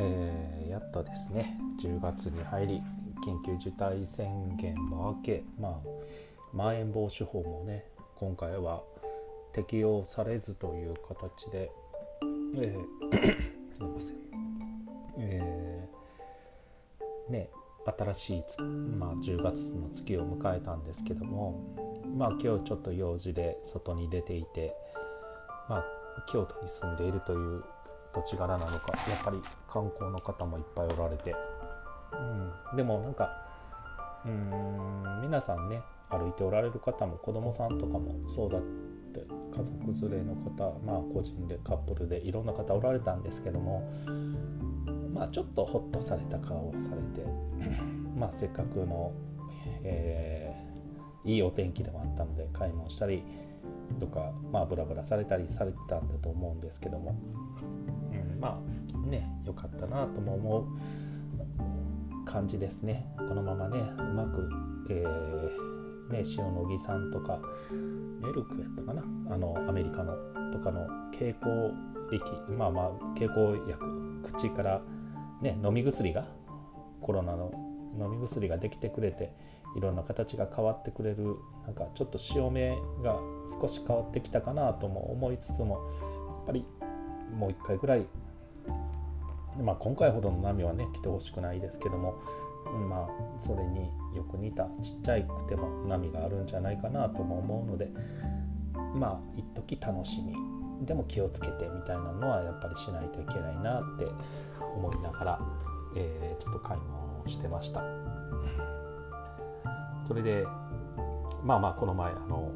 えー、やっとですね10月に入り緊急事態宣言も明けまあまん延防止法もね今回は適用されずという形で、えー、すみません、えー、ね新しいまあ、10月の月を迎えたんですけどもまあ今日ちょっと用事で外に出ていてまあ京都に住んでいるという土地柄なのかやっぱり観光の方もいっぱいおられて、うん、でもなんかうん皆さんね歩いておられる方も子供さんとかもそうだって家族連れの方まあ個人でカップルでいろんな方おられたんですけどもまあちょっとホッとされた顔をされて まあせっかくの、えー、いいお天気でもあったので買い物したりとかまあブラブラされたりされてたんだと思うんですけども。うんまあね良かったなとも思う感じですね。このままねうまく、えー、ね、塩野義さんとかメルクやったかな。あのアメリカのとかの経口液まあまあ経口薬口からね飲み薬がコロナの飲み薬ができてくれていろんな形が変わってくれるなんかちょっと潮目が少し変わってきたかなとも思いつつもやっぱりもう一回ぐらいまあ、今回ほどの波はね来てほしくないですけども、まあ、それによく似たちっちゃくても波があるんじゃないかなとも思うのでまあ一時楽しみでも気をつけてみたいなのはやっぱりしないといけないなって思いながら、えー、ちょっと買い物をしてました。それでまあまあこの前あの、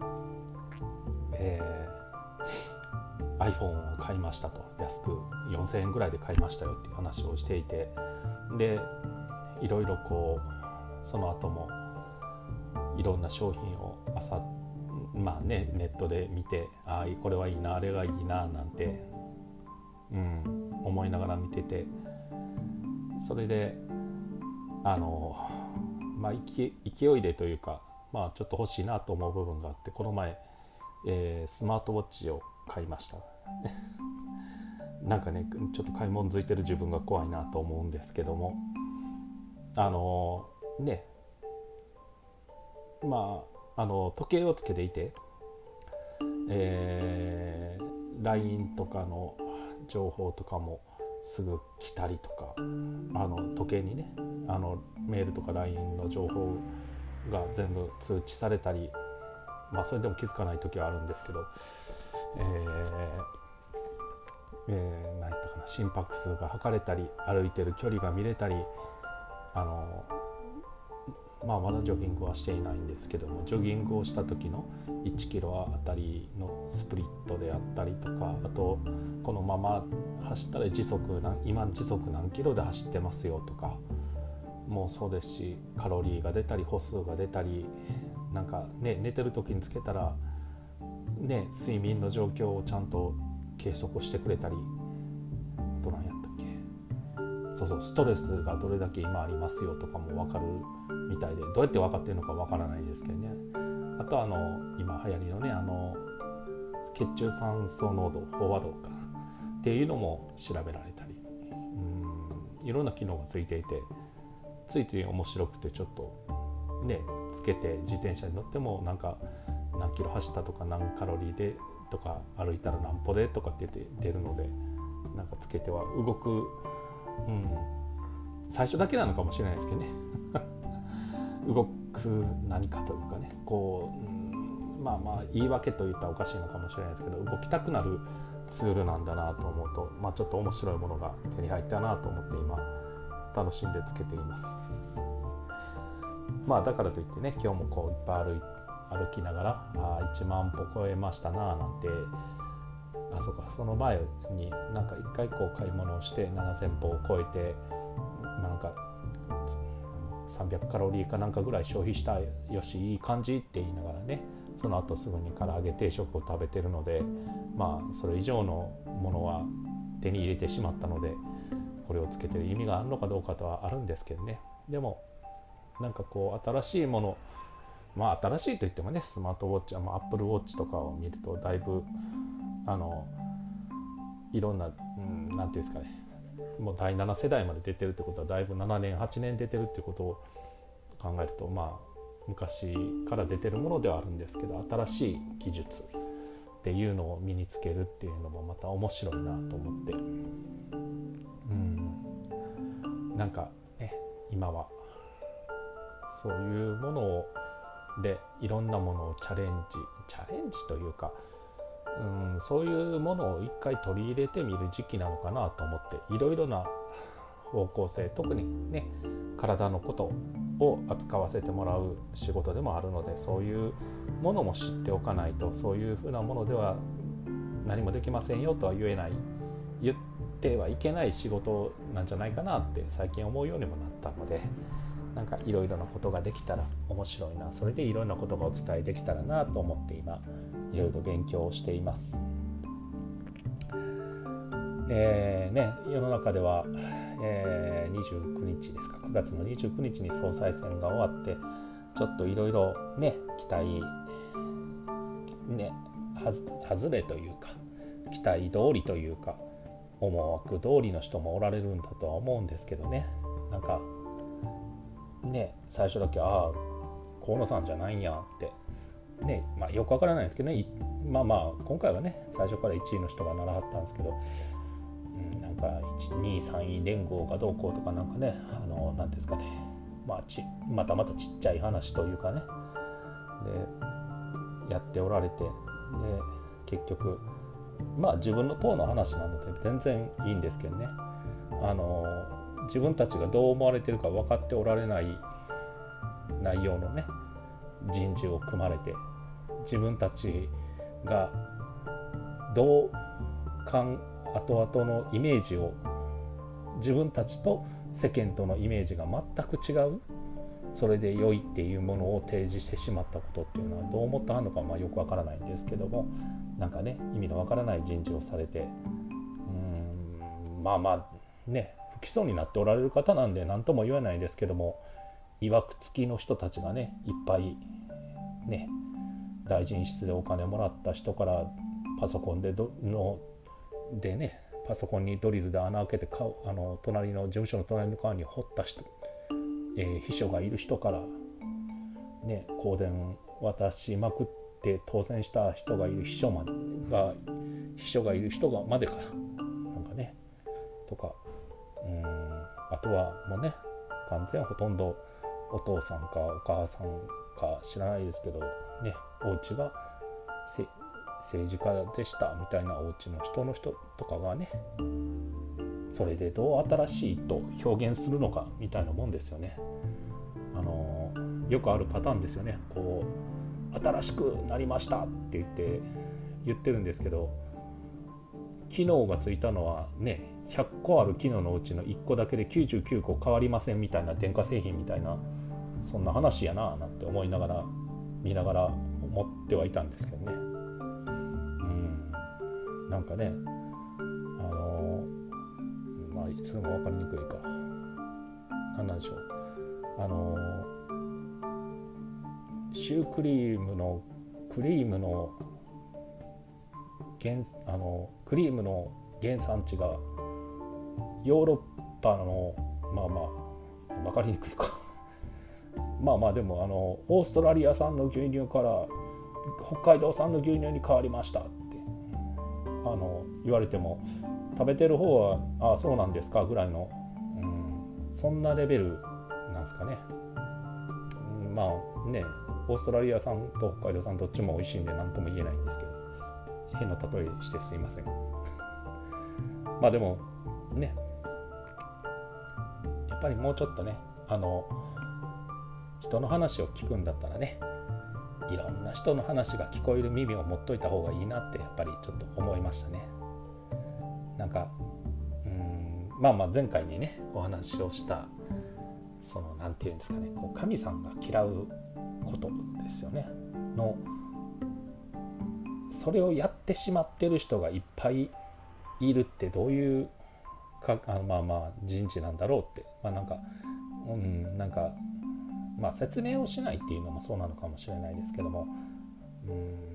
えー iPhone を買いましたと。安く4000円ぐらいで買いましたよっていう話をしていて。でいろいろこうその後もいろんな商品を朝まあねネットで見てああこれはいいなあれがいいななんて、うん、思いながら見てて。それであのまあ勢いでというかまあちょっと欲しいなと思う部分があってこの前、えー、スマートウォッチを買いました。なんかねちょっと買い物づいてる自分が怖いなと思うんですけども。あのね。まああの時計をつけていて、えー、LINE とかの情報とかもすぐ来たりとかあの時計にねあのメールとか LINE の情報が全部通知されたりまあそれでも気づかない時はあるんですけどえーえー、何言ったかな心拍数が測れたり歩いてる距離が見れたりあのまあまだジョギングはしていないんですけどもジョギングをした時の1キロあたりのスプリットであったりとかあとこのまま走ったら時速今時速何キロで走ってますよとかもうそうですしカロリーが出たり歩数が出たりなんかね寝てる時につけたらね、睡眠の状況をちゃんと計測してくれたりそうそうストレスがどれだけ今ありますよとかも分かるみたいでどうやって分かってるのか分からないですけどね。あとあの今流行りのねあの血中酸素濃度飽和度かっていうのも調べられたり。うんいろんな機能がついていてついつい面白くてちょっとねつけて自転車に乗ってもなんか何キロ走ったとか何カロリーでとか歩いたら何歩でとかって言って出るのでなんかつけては動く、うん、最初だけなのかもしれないですけどね。動く何かというかね。こう、うん、まあまあ言い訳と言ったらおかしいのかもしれないですけど動きたくなるツールなんだなと思うと、まあ、ちょっと面白いものが手に入ったなと思って今楽しんでつけています。まあだからといってね今日もこういっぱい歩歩きながらあ1万歩超えましたななんてあそうか。その前になんか1回こう買い物をして7,000歩を超えてなんか300カロリーかなんかぐらい消費したよしいい感じって言いながらねその後すぐに唐揚げ定食を食べてるのでまあそれ以上のものは手に入れてしまったのでこれをつけてる意味があるのかどうかとはあるんですけどね。でもなんかこう新しいものまあ新しいといってもねスマートウォッチ、アップルウォッチとかを見るとだいぶあのいろんな何、うん、て言うんですかね。もう第7世代まで出てるってことはだいぶ7年8年出てるってことを考えるとまあ昔から出てるものではあるんですけど新しい技術っていうのを身につけるっていうのもまた面白いなと思って。うん。なんかね今はそういうものをでいろんなものをチャレンジチャレンジというかうんそういうものを一回取り入れてみる時期なのかなと思っていろいろな方向性特にね体のことを扱わせてもらう仕事でもあるのでそういうものも知っておかないとそういうふうなものでは何もできませんよとは言えない言ってはいけない仕事なんじゃないかなって最近思うようにもなったのでなんかいろいろなことができたら面白いなそれでいろんなことがお伝えできたらなと思って今いろいろ勉強をしています。えーね、世の中では、えー、29日ですか9月の29日に総裁選が終わってちょっといろいろね期待ね外れというか期待通りというか思惑通りの人もおられるんだとは思うんですけどねなんかね最初だけああ河野さんじゃないんやって。ねまあ、よくわからないんですけどねまあまあ今回はね最初から1位の人がならはったんですけど、うん、なんか1 2 3位連合がどうこうとかなんかねあの何ですかね、まあ、ちまたまたちっちゃい話というかね。でやっておられてで結局まあ自分の党の話なので全然いいんですけどね。あの自分たちがどう思われてるか分かっておられない内容のね人事を組まれて自分たちがどうかん後々のイメージを自分たちと世間とのイメージが全く違うそれで良いっていうものを提示してしまったことっていうのはどう思ったのかまあよくわからないんですけどもなんかね意味のわからない人事をされてうんまあまあね不起訴になっておられる方なんで何とも言えないですけどもいわくつきの人たちがねいっぱいね大臣室でお金もらった人からパソコンでどのでねパソコンにドリルで穴開けてかあの隣の事務所の隣の川に掘った人、えー、秘書がいる人からね香典渡しまくって当選した人がいる秘書までが秘書がいる人がまでかなんかねとかとはもうね完全ほとんどお父さんかお母さんか知らないですけどねお家が政治家でしたみたいなお家の人の人とかがねそれでどう新しいと表現するのかみたいなもんですよね。あのよくあるパターンですよね。こう新しくなりましたって言って言ってるんですけど機能がついたのはね100個ある機能のうちの1個だけで99個変わりませんみたいな電化製品みたいなそんな話やななんて思いながら見ながら思ってはいたんですけどね。うん。なんかねあのまあそれも分かりにくいか。何なんでしょう。あのシュークリームのクリームの原あのクリームの原産地がヨーロッパのまあまあ分かりにくいか。まあまあでもあのオーストラリア産の牛乳から北海道産の牛乳に変わりましたってあの言われても食べてる方は「ああそうなんですか」ぐらいの、うん、そんなレベルなんですかね、うん、まあねオーストラリア産と北海道産どっちも美味しいんで何とも言えないんですけど。変な例えしてすいません。まあでもねやっぱりもうちょっとねあの人の話を聞くんだったらねいろんな人の話が聞こえる耳を持っといた方がいいなってやっぱりちょっと思いましたね。なんかうんまあまあ前回にねお話をしたその何て言うんですかねこう神さんが嫌うことですよねのそれをやってしまってる人がいっぱいいるってどういうかあまあまあ人事なんだろうって。まあなんかうんなんかまあ、説明をしないっていうのもそうなのかもしれないですけども。うん。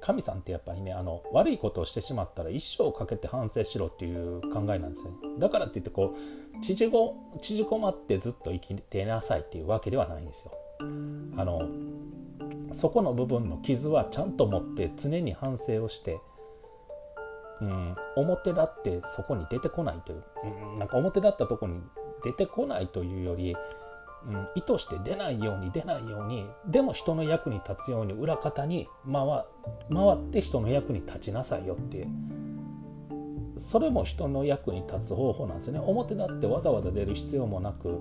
神さんってやっぱりねあの悪いことをしてしまったら一生かけて反省しろっていう考えなんですね。だからって言ってこう縮こ縮こまってずっと生きてなさいっていうわけではないんですよ。あのそこの部分の傷はちゃんと持って常に反省をしてうん、表立ってそこに出てこないという、うん、なんか表立ったとこに出てこないというより、うん、意図して出ないように出ないようにでも人の役に立つように裏方に回回って人の役に立ちなさいよってそれも人の役に立つ方法なんですよね。表立ってわざわざ出る必要もなく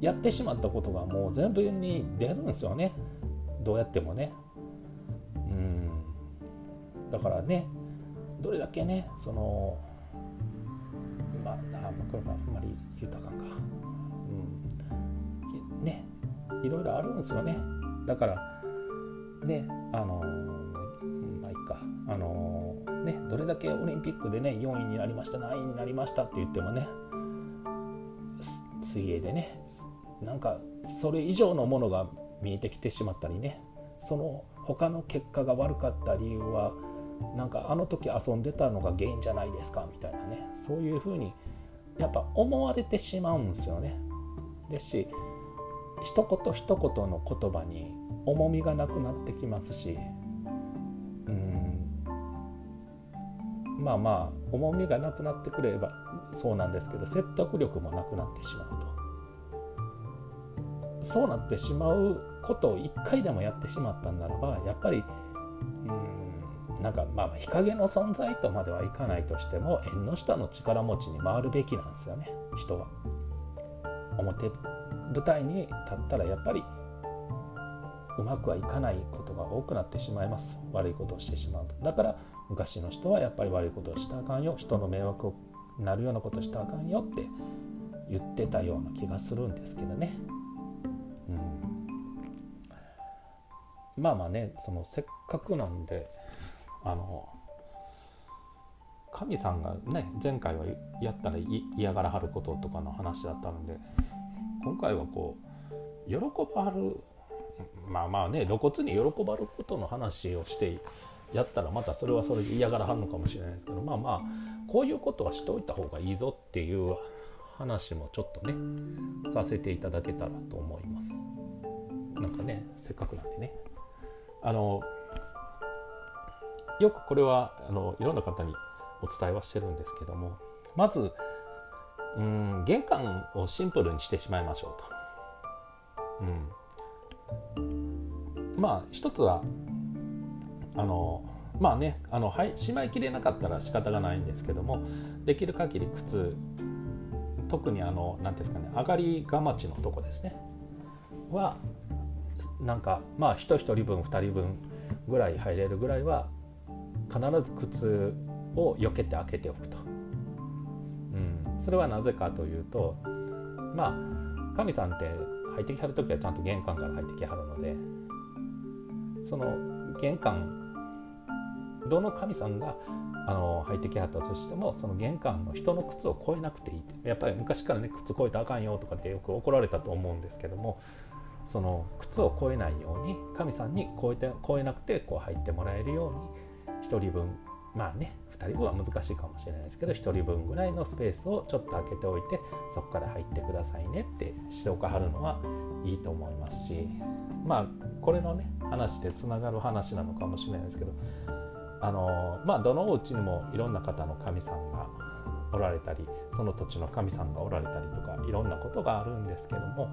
やってしまったことがもう全部に出るんですよね。どうやってもね。うん。だからねどれだけねそのまあこれもあんまり言うたかか。うん。ねいろいろあるんですよね。だからねあのまあいいか。あのねどれだけオリンピックでね4位になりました何位になりましたって言ってもね水泳でねなんかそれ以上のものが見えてきてしまったりねその他の結果が悪かった理由はなんかあの時遊んでたのが原因じゃないですかみたいなねそういうふうにやっぱ思われてしまうんですよね。ですし一言一言の言葉に重みがなくなってきますしうんまあまあ重みがなくなってくればそうなんですけど説得力もなくなってしまうとそうなってしまうことを一回でもやってしまったんならばやっぱりうんなんかまあ日陰の存在とまではいかないとしても縁の下の力持ちに回るべきなんですよね。人は。表舞台に立ったらやっぱりうまくはいかないことが多くなってしまいます。悪いことをしてしまうと。だから昔の人はやっぱり悪いことをしたあかんよ。人の迷惑になるようなことしたあかんよって言ってたような気がするんですけどね。うん、まあまあねそのせっかくなんであの神さんがね前回はやったら嫌がらはることとかの話だったので今回はこう喜ばるまあまあね露骨に喜ばることの話をしてやったらまたそれはそれで嫌がらはるのかもしれないですけどまあまあこういうことはしておいた方がいいぞっていう話もちょっとねさせていただけたらと思います。なんかねせっかくなんでねあのよくこれはあのいろんな方にお伝えはしてるんですけどもまずうん玄関をシンプルにしてしまいましょうと。うん、まあ一つはあのまあねあの、はい、しまいきれなかったら仕方がないんですけどもできる限り靴特にあの何ていうんですかね上がりがまちのとこですねはなんかまあ人1人分2人分ぐらい入れるぐらいは必ず靴を避けて開けておくと、うん、それはなぜかというとまあ神さんって入ってきはる時はちゃんと玄関から入ってきはるのでその玄関どの神さんがあの入ってきはったとしてもその玄関の人の靴を越えなくていいやっぱり昔からね靴越えたらあかんよとかってよく怒られたと思うんですけどもその靴を越えないように神さんに越えて越えなくてこう入ってもらえるように1人分。まあね2人分は難しいかもしれないですけど1人分ぐらいのスペースをちょっと開けておいてそこから入ってくださいねってしておかはるのはいいと思いますしまあこれのね話でつながる話なのかもしれないですけどあのまあどのお家にもいろんな方の神さんがおられたりその土地の神さんがおられたりとかいろんなことがあるんですけども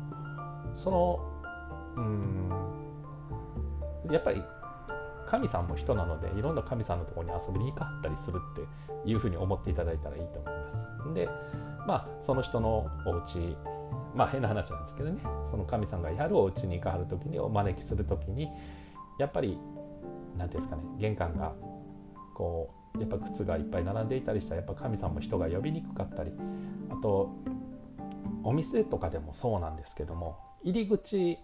そのうんやっぱり神さんも人なのでいろんな神さんのところに遊びに行かはったりするっていうふうに思っていただいたらいいと思います。でまあその人のお家まあ変な話なんですけどねその神さんがやるお家に行かはる時にお招きする時にやっぱり何ていうんですかね玄関がこうやっぱ靴がいっぱい並んでいたりしたらやっぱ神さんも人が呼びにくかったりあとお店とかでもそうなんですけども入り口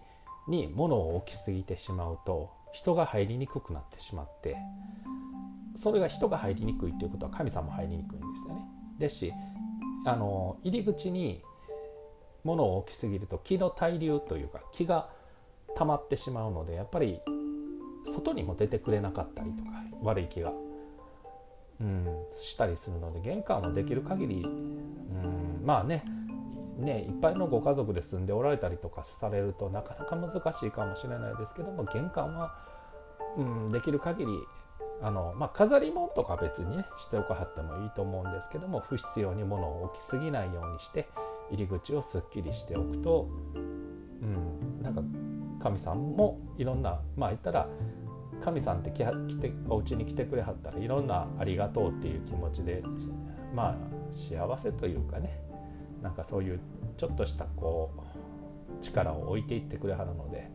に物を置きすぎてしまうと人が入りにくくなってしまってそれが人が入りにくいということは神様も入りにくいんですよね。ですしあの入り口に物を置きすぎると気の滞留というか気が溜まってしまうのでやっぱり外にも出てくれなかったりとか悪い気が、うん、したりするので玄関はできる限り、うん、まあねねいっぱいのご家族で住んでおられたりとかされるとなかなか難しいかもしれないですけども玄関は、うん、できる限りあの、まあ、飾り物とか別にねしておかはってもいいと思うんですけども不必要に物を置きすぎないようにして入り口をすっきりしておくと、うん、なんか神さんもいろんなまあ言ったら神さんって来てお家に来てくれはったらいろんなありがとうっていう気持ちでまあ幸せというかねなんかそういうちょっとしたこう力を置いていってくれはるので、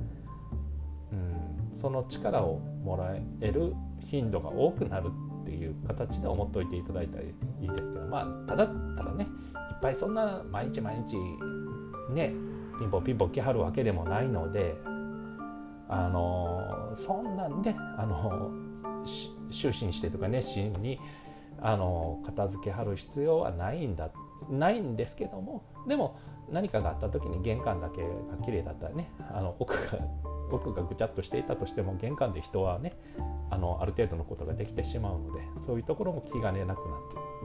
うん、その力をもらえる頻度が多くなるっていう形で思っておいていただいたらいいですけどまあただただねいっぱいそんな毎日毎日ねピンポンピンポン来はるわけでもないのであのそんなんであの就寝してとか熱心にあの片付けはる必要はないんだっないんですけどもでも何かがあった時に玄関だけが綺麗だったらねあの奥が奥がぐちゃっとしていたとしても玄関で人はねあのある程度のことができてしまうのでそういうところも気兼ねなくなっ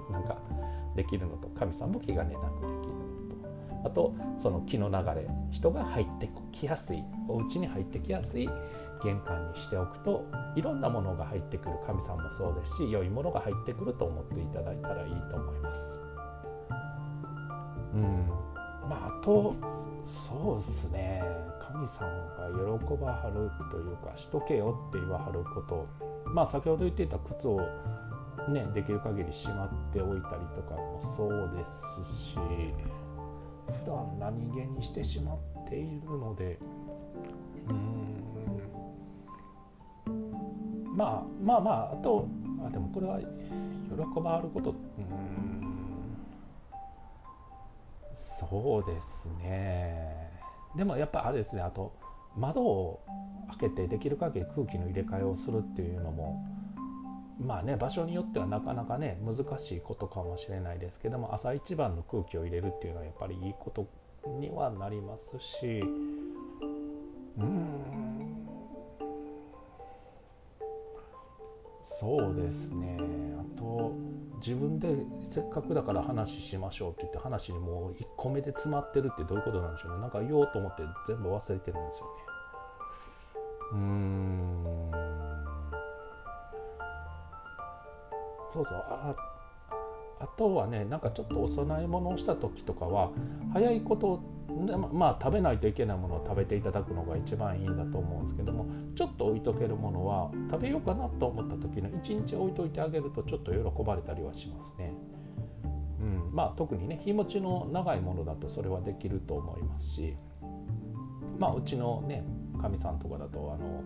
てなんかできるのと神さんも気兼ねなくできるのとあとその気の流れ人が入ってきやすいお家に入ってきやすい玄関にしておくといろんなものが入ってくる神さんもそうですし良いものが入ってくると思っていただいたらいいと思います。うん。まあ、あとそうですね。神さんが喜ばはるというかしとけよって言わはること。まあ先ほど言っていた靴をねできる限りしまっておいたりとかもそうですし普段何気にしてしまっているので。うん。まあまあまああとあでもこれは喜ばはることうそうですね。でもやっぱあれですね。あと窓を開けてできる限り空気の入れ替えをするっていうのもまあね場所によってはなかなかね難しいことかもしれないですけども朝一番の空気を入れるっていうのはやっぱりいいことにはなりますしうん。そうですね。あと自分でせっかくだから話しましょうって言って話にもう1個目で詰まってるってどういうことなんでしょうね。なんか言おうと思って全部忘れてるんですよね。うん。そうそう。あああとはねなんかちょっとお供え物をした時とかは早いことまあ食べないといけないものを食べていただくのが一番いいんだと思うんですけどもちょっと置いとけるものは食べようかなと思った時の1日置いといてあげるとちょっと喜ばれたりはしますね。うん、まあ特にね日持ちの長いものだとそれはできると思いますしまあうちのねかみさんとかだとあの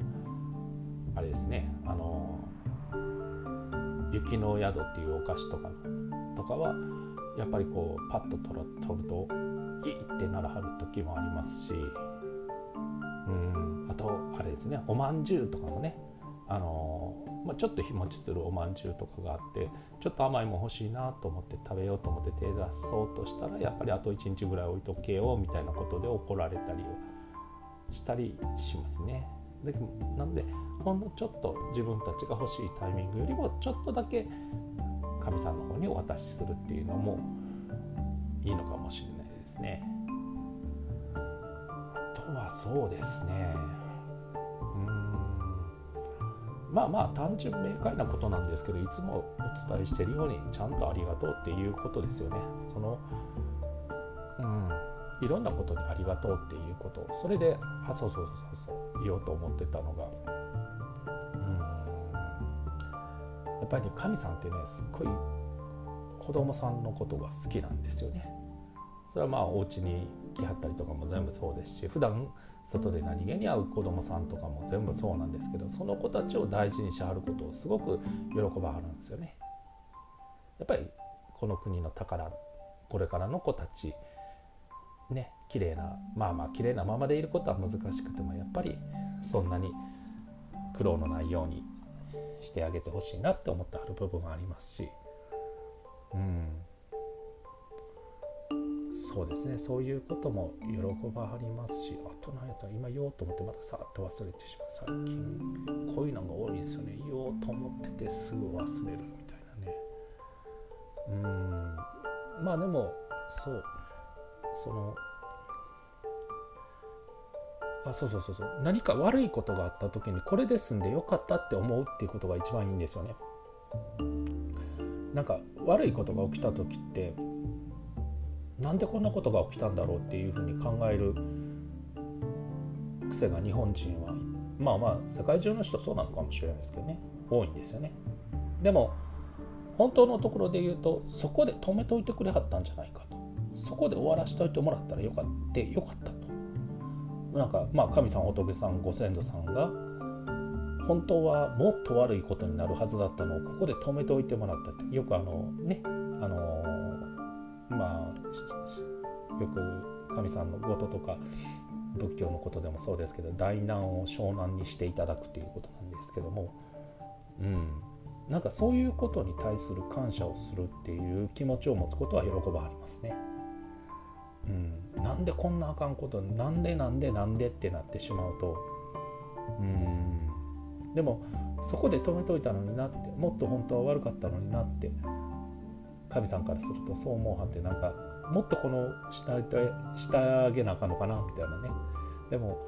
あれですねあの雪の宿っていうお菓子とかとかはやっぱりこうパッと取るといいってならはる時もありますしうんあとあれですねおまんじゅうとかもねあのまあ、ちょっと日持ちするおまんじゅうとかがあってちょっと甘いも欲しいなと思って食べようと思って手出そうとしたらやっぱりあと1日ぐらい置いとけよみたいなことで怒られたりしたりしますね。でなのでほんのちょっと自分たちが欲しいタイミングよりもちょっとだけ神さんの方にお渡しするっていうのもいいのかもしれないですね。あとはそうですね。うん。まあまあ単純明快なことなんですけどいつもお伝えしているようにちゃんとありがとうっていうことですよね。そのうん。いろんなことにありがとうっていうこと。それであそうそうそうそう。言おうと思ってたのがうんやっぱりね神さんってねすっごい子供さんのことが好きなんですよね。それはまあお家に来はったりとかも全部そうですし普段外で何気に会う子供さんとかも全部そうなんですけどその子たちを大事にしはることをすごく喜ばはるんですよね。やっぱりこの国の宝これからの子たちね綺麗なまあまあ綺麗なままでいることは難しくてもやっぱりそんなに苦労のないようにしてあげてほしいなって思ってある部分はありますし。うん。そうですね。そういうことも喜ばはりますしあと何やったら今言おうと思ってまたさっと忘れてしまう。最近こういうのが多いんですよね。言おうと思っててすぐ忘れるみたいなね。うん。まあでもそう。そのあそうそうそうそう。何か悪いことがあった時にこれで済んでよかったって思うっていうことが一番いいんですよね。なんか悪いことが起きた時ってなんでこんなことが起きたんだろうっていうふうに考える癖が日本人はまあまあ世界中の人そうなのかもしれないですけどね。多いんですよね。でも本当のところで言うとそこで止めといてくれはったんじゃないかと。そこで終わらしといてもらったらよかった。よかったと。なんかまあ神さん仏さんご先祖さんが本当はもっと悪いことになるはずだったのをここで止めておいてもらったって。よくあのねあのまあよく神さんのごととか仏教のことでもそうですけど大難を小難にしていただくということなんですけどもうん。なんかそういうことに対する感謝をするっていう気持ちを持つことは喜ばありますね。うん、なんでこんなあかんことなんでなんでなんでってなってしまうとうん。でもそこで止めといたのになってもっと本当は悪かったのになって神さんからするとそう思うはってなんかもっとこの下してあげなあかんのかなみたいなね。でも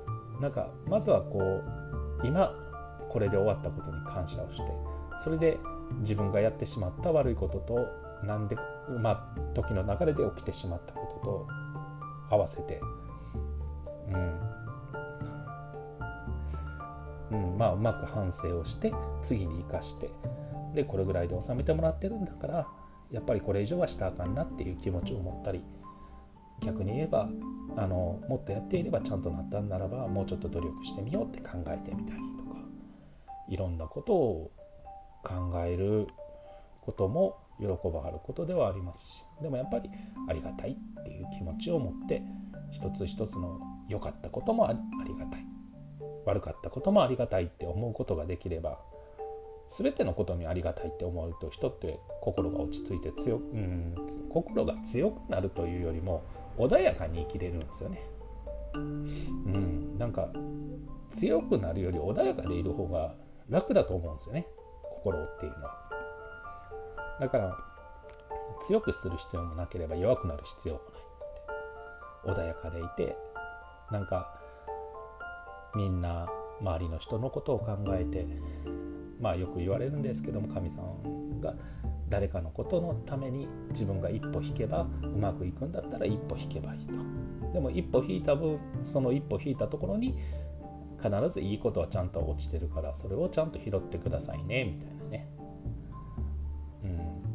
なんかまずはこう今これで終わったことに感謝をしてそれで自分がやってしまった悪いこととなんでまあ時の流れで起きてしまったことと合わせて。うん、うん、まあうまく反省をして次に生かして。でこれぐらいで収めてもらってるんだからやっぱりこれ以上はしたらあかんなっていう気持ちを持ったり逆に言えばあのもっとやっていればちゃんとなったんならばもうちょっと努力してみようって考えてみたりとかいろんなことを考えることも喜ばはることではありますしでもやっぱりありがたいっていう気持ちを持って一つ一つの良かったこともありがたい悪かったこともありがたいって思うことができれば全てのことにありがたいって思うと人って心が落ち着いて強うん心が強くなるというよりも穏やかに生きれるんですよね。うん、なんか強くなるより穏やかでいる方が楽だと思うんですよね心っていうのは。だから強くする必要もなければ弱くなる必要もない穏やかでいてなんかみんな周りの人のことを考えてまあよく言われるんですけども神さんが誰かのことのために自分が一歩引けばうまくいくんだったら一歩引けばいいと。でも一歩引いた分その一歩引いたところに必ずいいことはちゃんと落ちてるからそれをちゃんと拾ってくださいねみたいなね。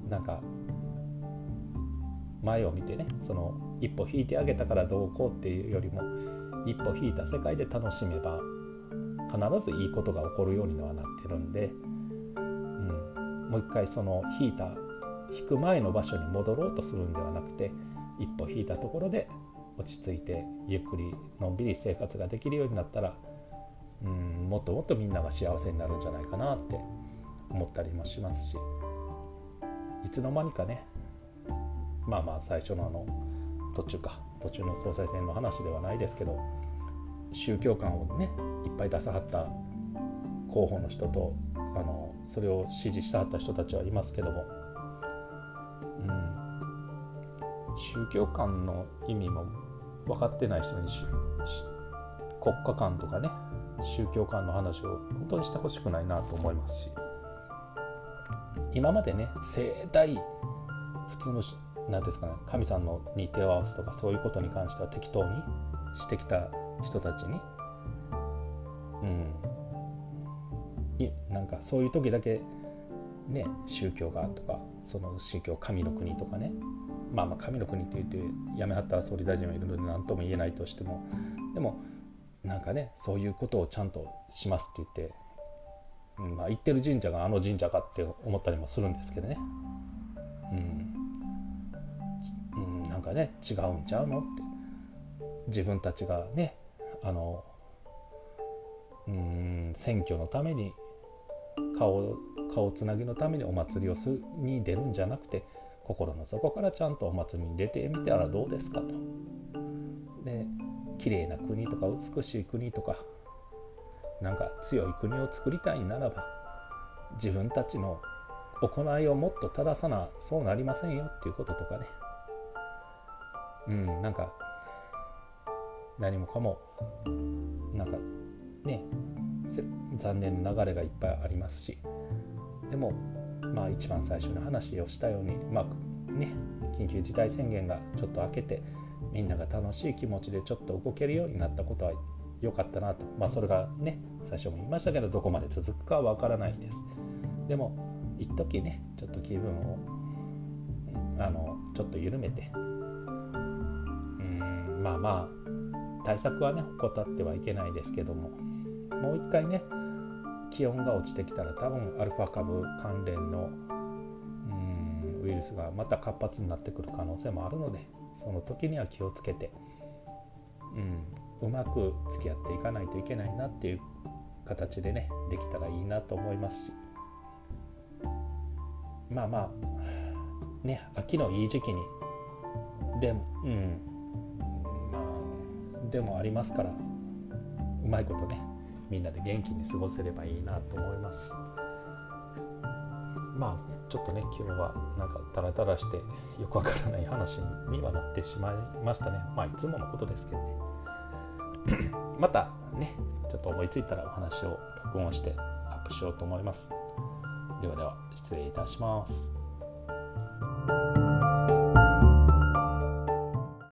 なんか前を見てねその一歩引いてあげたからどうこうっていうよりも一歩引いた世界で楽しめば必ずいいことが起こるようにはなってるんで、うん、もう一回その引いた引く前の場所に戻ろうとするんではなくて一歩引いたところで落ち着いてゆっくりのんびり生活ができるようになったらうんもっともっとみんなが幸せになるんじゃないかなって思ったりもしますし。いつの間にかねまあまあ最初のあの途中か途中の総裁選の話ではないですけど宗教観をねいっぱい出さはった候補の人とあのそれを支持したはった人たちはいますけども、うん、宗教観の意味も分かってない人に国家観とかね宗教観の話を本当にしてほしくないなと思いますし。今までね盛大普通の何ですかね神さんのに手を合わすとかそういうことに関しては適当にしてきた人たちにうん。いなんかそういう時だけね宗教がとかその宗教神の国とかね。まあまあ神の国って言ってやめはった総理大臣はいるので何とも言えないとしても。でもなんかねそういうことをちゃんとしますって言って、うん。まあ、言ってる神社があの神社かって思ったりもするんですけどね。うん、うん、なんかね違うんちゃうのって。自分たちがねあのうん選挙のために顔顔つなぎのためにお祭りをすに出るんじゃなくて心の底からちゃんとお祭りに出てみたらどうですかと。で綺麗な国とか美しい国とかなんか強い国を作りたいならば自分たちの行いをもっと正さなそうなりませんよっていうこととかね。うんなんか何もかもなんかね残念な流れがいっぱいありますしでもまあ一番最初に話をしたようにまあね緊急事態宣言がちょっと明けてみんなが楽しい気持ちでちょっと動けるようになったことは良かったなと。まあそれがね最初も言いましたけどどこまで続くかはわからないです。でも一時ねちょっと気分をあのちょっと緩めてうんまあまあ対策はね怠ってはいけないですけどももう一回ね気温が落ちてきたら多分アルファ株関連のうんウイルスがまた活発になってくる可能性もあるのでその時には気をつけて、うん、うまく付き合っていかないといけないなっていう形でねできたらいいなと思いますし。まあまあね秋のいい時期にでもうんまあでもありますからうまいことねみんなで元気に過ごせればいいなと思います。まあちょっとね今日はなんかダラダラしてよくわからない話にはなってしまいましたね。まあいつものことですけどね。またねちょっと思いついたらお話を録音してアップしようと思います。ではでは失礼いたします。